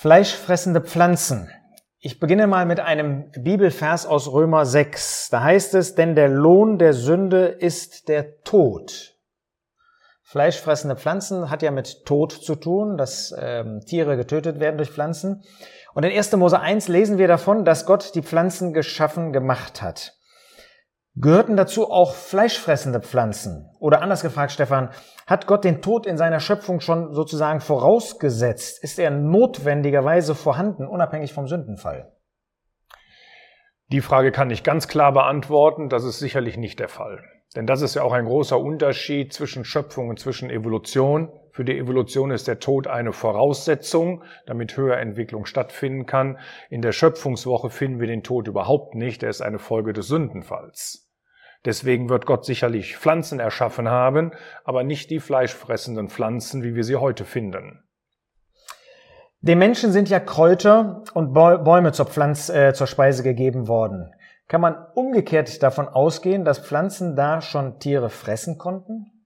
Fleischfressende Pflanzen. Ich beginne mal mit einem Bibelvers aus Römer 6. Da heißt es, denn der Lohn der Sünde ist der Tod. Fleischfressende Pflanzen hat ja mit Tod zu tun, dass ähm, Tiere getötet werden durch Pflanzen. Und in 1. Mose 1 lesen wir davon, dass Gott die Pflanzen geschaffen gemacht hat. Gehörten dazu auch fleischfressende Pflanzen? Oder anders gefragt, Stefan, hat Gott den Tod in seiner Schöpfung schon sozusagen vorausgesetzt? Ist er notwendigerweise vorhanden, unabhängig vom Sündenfall? Die Frage kann ich ganz klar beantworten. Das ist sicherlich nicht der Fall. Denn das ist ja auch ein großer Unterschied zwischen Schöpfung und zwischen Evolution. Für die Evolution ist der Tod eine Voraussetzung, damit Höherentwicklung stattfinden kann. In der Schöpfungswoche finden wir den Tod überhaupt nicht. Er ist eine Folge des Sündenfalls. Deswegen wird Gott sicherlich Pflanzen erschaffen haben, aber nicht die fleischfressenden Pflanzen, wie wir sie heute finden. Dem Menschen sind ja Kräuter und Bäume zur, Pflanz, äh, zur Speise gegeben worden. Kann man umgekehrt davon ausgehen, dass Pflanzen da schon Tiere fressen konnten?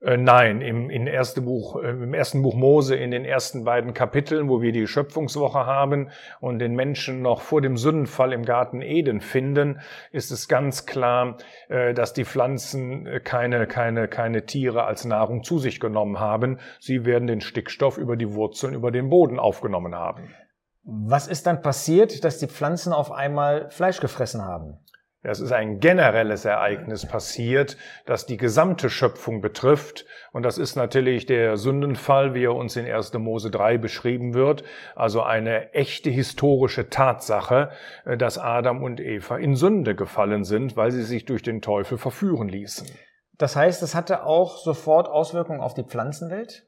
Äh, nein, im, im, ersten Buch, äh, im ersten Buch Mose, in den ersten beiden Kapiteln, wo wir die Schöpfungswoche haben und den Menschen noch vor dem Sündenfall im Garten Eden finden, ist es ganz klar, äh, dass die Pflanzen keine, keine, keine Tiere als Nahrung zu sich genommen haben. Sie werden den Stickstoff über die Wurzeln, über den Boden aufgenommen haben. Was ist dann passiert, dass die Pflanzen auf einmal Fleisch gefressen haben? Es ist ein generelles Ereignis passiert, das die gesamte Schöpfung betrifft. Und das ist natürlich der Sündenfall, wie er uns in 1. Mose 3 beschrieben wird. Also eine echte historische Tatsache, äh, dass Adam und Eva in Sünde gefallen sind, weil sie sich durch den Teufel verführen ließen. Das heißt, es hatte auch sofort Auswirkungen auf die Pflanzenwelt?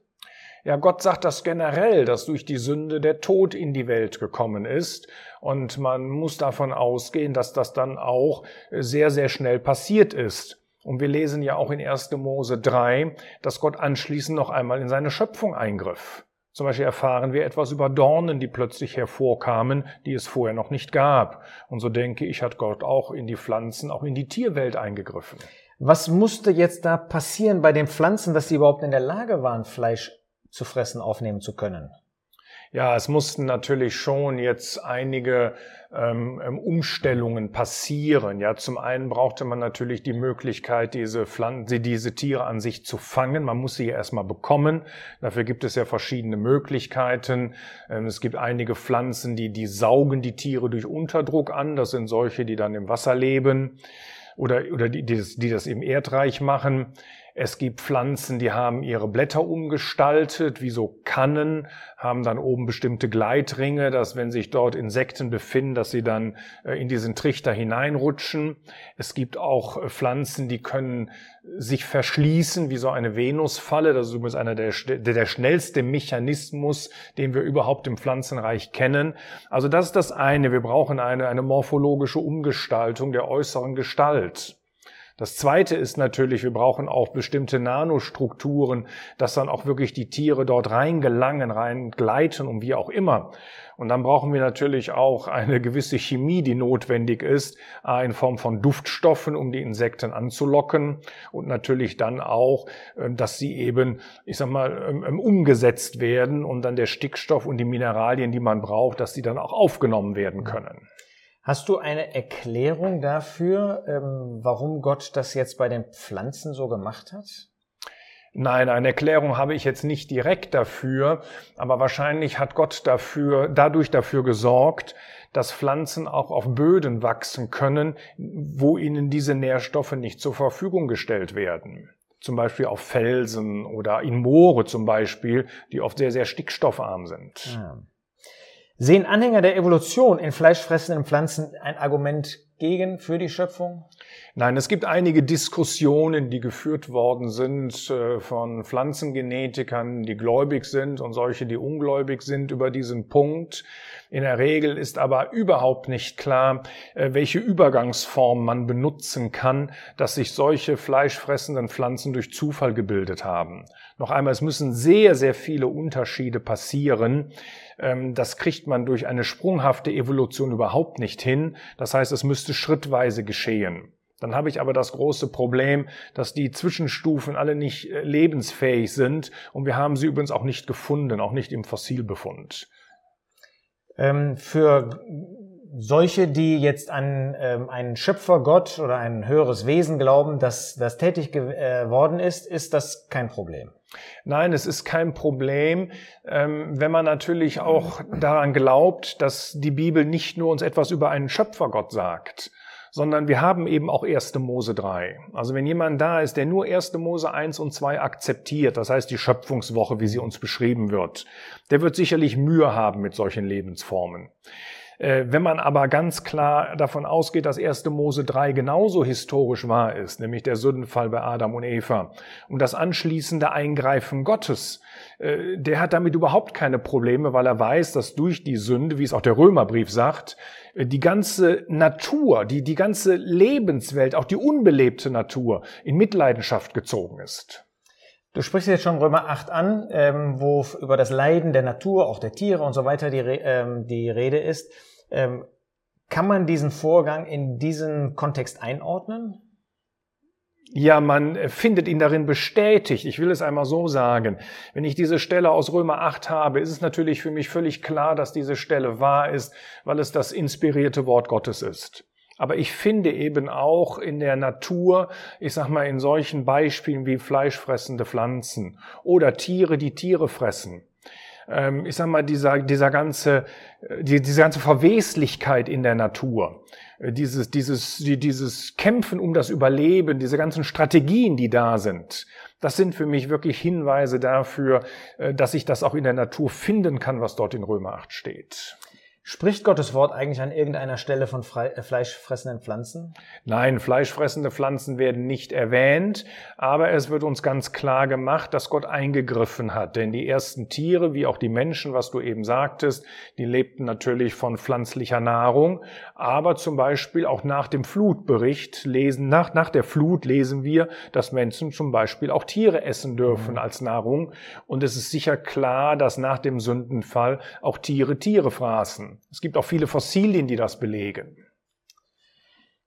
Ja, Gott sagt das generell, dass durch die Sünde der Tod in die Welt gekommen ist. Und man muss davon ausgehen, dass das dann auch sehr, sehr schnell passiert ist. Und wir lesen ja auch in 1. Mose 3, dass Gott anschließend noch einmal in seine Schöpfung eingriff. Zum Beispiel erfahren wir etwas über Dornen, die plötzlich hervorkamen, die es vorher noch nicht gab. Und so denke ich, hat Gott auch in die Pflanzen, auch in die Tierwelt eingegriffen. Was musste jetzt da passieren bei den Pflanzen, dass sie überhaupt in der Lage waren, Fleisch zu fressen aufnehmen zu können? Ja, es mussten natürlich schon jetzt einige ähm, ähm, Umstellungen passieren. Ja, zum einen brauchte man natürlich die Möglichkeit, diese Pflanzen, diese Tiere an sich zu fangen. Man muss sie ja erstmal bekommen. Dafür gibt es ja verschiedene Möglichkeiten. Ähm, es gibt einige Pflanzen, die, die saugen die Tiere durch Unterdruck an. Das sind solche, die dann im Wasser leben oder, oder die, die, das, die das im Erdreich machen. Es gibt Pflanzen, die haben ihre Blätter umgestaltet, wie so Kannen, haben dann oben bestimmte Gleitringe, dass wenn sich dort Insekten befinden, dass sie dann äh, in diesen Trichter hineinrutschen. Es gibt auch äh, Pflanzen, die können sich verschließen, wie so eine Venusfalle. Das ist übrigens einer der, der schnellste Mechanismus, den wir überhaupt im Pflanzenreich kennen. Also das ist das eine. Wir brauchen eine, eine morphologische Umgestaltung der äußeren Gestalt. Das zweite ist natürlich, wir brauchen auch bestimmte Nanostrukturen, dass dann auch wirklich die Tiere dort reingelangen, reingleiten und wie auch immer. Und dann brauchen wir natürlich auch eine gewisse Chemie, die notwendig ist, in Form von Duftstoffen, um die Insekten anzulocken und natürlich dann auch, ähm, dass sie eben, ich sag mal, ähm, ähm, umgesetzt werden und dann der Stickstoff und die Mineralien, die man braucht, dass die dann auch aufgenommen werden können. Hast du eine Erklärung dafür, ähm, warum Gott das jetzt bei den Pflanzen so gemacht hat? Nein, eine Erklärung habe ich jetzt nicht direkt dafür, aber wahrscheinlich hat Gott dafür, dadurch dafür gesorgt, dass Pflanzen auch auf Böden wachsen können, wo ihnen diese Nährstoffe nicht zur Verfügung gestellt werden. Zum Beispiel auf Felsen oder in Moore zum Beispiel, die oft sehr, sehr stickstoffarm sind. Ja. Sehen Anhänger der Evolution in fleischfressenden Pflanzen ein Argument gegen für die Schöpfung? Nein, es gibt einige Diskussionen, die geführt worden sind äh, von Pflanzengenetikern, die gläubig sind und solche, die ungläubig sind über diesen Punkt. In der Regel ist aber überhaupt nicht klar, äh, welche Übergangsform man benutzen kann, dass sich solche fleischfressenden Pflanzen durch Zufall gebildet haben. Noch einmal, es müssen sehr, sehr viele Unterschiede passieren. Ähm, das kriegt man durch eine sprunghafte Evolution überhaupt nicht hin. Das heißt, es müsste schrittweise geschehen. Dann habe ich aber das große Problem, dass die Zwischenstufen alle nicht äh, lebensfähig sind und wir haben sie übrigens auch nicht gefunden, auch nicht im Fossilbefund. Ähm, für solche, die jetzt an ähm, einen Schöpfergott oder ein höheres Wesen glauben, dass das tätig geworden äh, ist, ist das kein Problem. Nein, es ist kein Problem, ähm, wenn man natürlich auch daran glaubt, dass die Bibel nicht nur uns etwas über einen Schöpfergott sagt, sondern wir haben eben auch 1. Mose 3. Also wenn jemand da ist, der nur 1. Mose 1 und 2 akzeptiert, das heißt die Schöpfungswoche, wie sie uns beschrieben wird, der wird sicherlich Mühe haben mit solchen Lebensformen. Äh, wenn man aber ganz klar davon ausgeht, dass 1. Mose 3 genauso historisch wahr ist, nämlich der Sündenfall bei Adam und Eva und das anschließende Eingreifen Gottes, äh, der hat damit überhaupt keine Probleme, weil er weiß, dass durch die Sünde, wie es auch der Römerbrief sagt, äh, die ganze Natur, die, die ganze Lebenswelt, auch die unbelebte Natur in Mitleidenschaft gezogen ist. Du sprichst jetzt schon Römer 8 an, ähm, wo über das Leiden der Natur, auch der Tiere und so weiter die, ähm, die Rede ist. Ähm, kann man diesen Vorgang in diesen Kontext einordnen? Ja, man findet ihn darin bestätigt. Ich will es einmal so sagen. Wenn ich diese Stelle aus Römer 8 habe, ist es natürlich für mich völlig klar, dass diese Stelle wahr ist, weil es das inspirierte Wort Gottes ist. Aber ich finde eben auch in der Natur, ich sag mal in solchen Beispielen wie fleischfressende Pflanzen oder Tiere, die Tiere fressen, ähm, ich sag mal, dieser, dieser ganze, äh, die, diese ganze Verweslichkeit in der Natur, äh, dieses, dieses, dieses Kämpfen um das Überleben, diese ganzen Strategien, die da sind, das sind für mich wirklich Hinweise dafür, äh, dass ich das auch in der Natur finden kann, was dort in Römer 8 steht. Spricht Gottes Wort eigentlich an irgendeiner Stelle von äh, fleischfressenden Pflanzen? Nein, fleischfressende Pflanzen werden nicht erwähnt, aber es wird uns ganz klar gemacht, dass Gott eingegriffen hat. Denn die ersten Tiere, wie auch die Menschen, was du eben sagtest, die lebten natürlich von pflanzlicher Nahrung. Aber zum Beispiel auch nach dem Flutbericht lesen, nach, nach der Flut lesen wir, dass Menschen zum Beispiel auch Tiere essen dürfen mhm. als Nahrung. Und es ist sicher klar, dass nach dem Sündenfall auch Tiere Tiere fraßen. Es gibt auch viele Fossilien, die das belegen.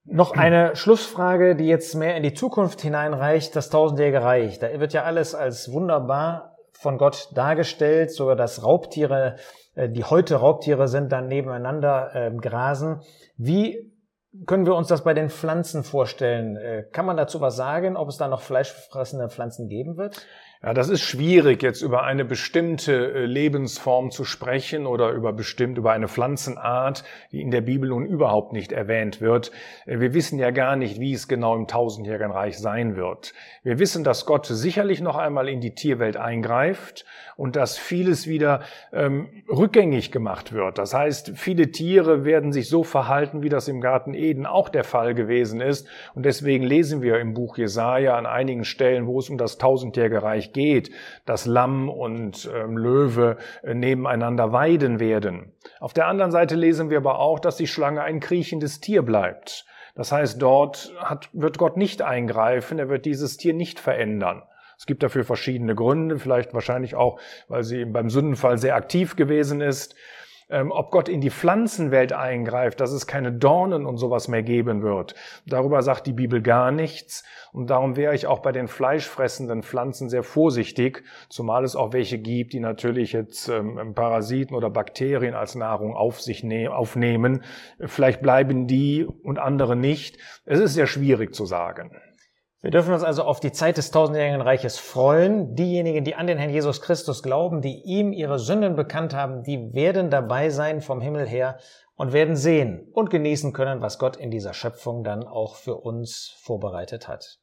Noch eine Schlussfrage, die jetzt mehr in die Zukunft hineinreicht, das tausendjährige Reich. Da wird ja alles als wunderbar von Gott dargestellt, sogar dass Raubtiere, äh, die heute Raubtiere sind, dann nebeneinander äh, grasen. Wie können wir uns das bei den Pflanzen vorstellen? Äh, kann man dazu was sagen, ob es da noch fleischfressende Pflanzen geben wird? Ja, das ist schwierig, jetzt über eine bestimmte äh, Lebensform zu sprechen oder über bestimmt über eine Pflanzenart, die in der Bibel nun überhaupt nicht erwähnt wird. Äh, wir wissen ja gar nicht, wie es genau im tausendjährigen Reich sein wird. Wir wissen, dass Gott sicherlich noch einmal in die Tierwelt eingreift und dass vieles wieder ähm, rückgängig gemacht wird. Das heißt, viele Tiere werden sich so verhalten, wie das im Garten Eden auch der Fall gewesen ist. Und deswegen lesen wir im Buch Jesaja an einigen Stellen, wo es um das tausendjährige Reich geht, dass Lamm und ähm, Löwe äh, nebeneinander weiden werden. Auf der anderen Seite lesen wir aber auch, dass die Schlange ein kriechendes Tier bleibt. Das heißt, dort hat, wird Gott nicht eingreifen, er wird dieses Tier nicht verändern. Es gibt dafür verschiedene Gründe, vielleicht wahrscheinlich auch, weil sie beim Sündenfall sehr aktiv gewesen ist. Ähm, ob Gott in die Pflanzenwelt eingreift, dass es keine Dornen und sowas mehr geben wird. Darüber sagt die Bibel gar nichts. Und darum wäre ich auch bei den fleischfressenden Pflanzen sehr vorsichtig, zumal es auch welche gibt, die natürlich jetzt ähm, Parasiten oder Bakterien als Nahrung auf sich ne aufnehmen. Vielleicht bleiben die und andere nicht. Es ist sehr schwierig zu sagen. Wir dürfen uns also auf die Zeit des tausendjährigen Reiches freuen. Diejenigen, die an den Herrn Jesus Christus glauben, die ihm ihre Sünden bekannt haben, die werden dabei sein vom Himmel her und werden sehen und genießen können, was Gott in dieser Schöpfung dann auch für uns vorbereitet hat.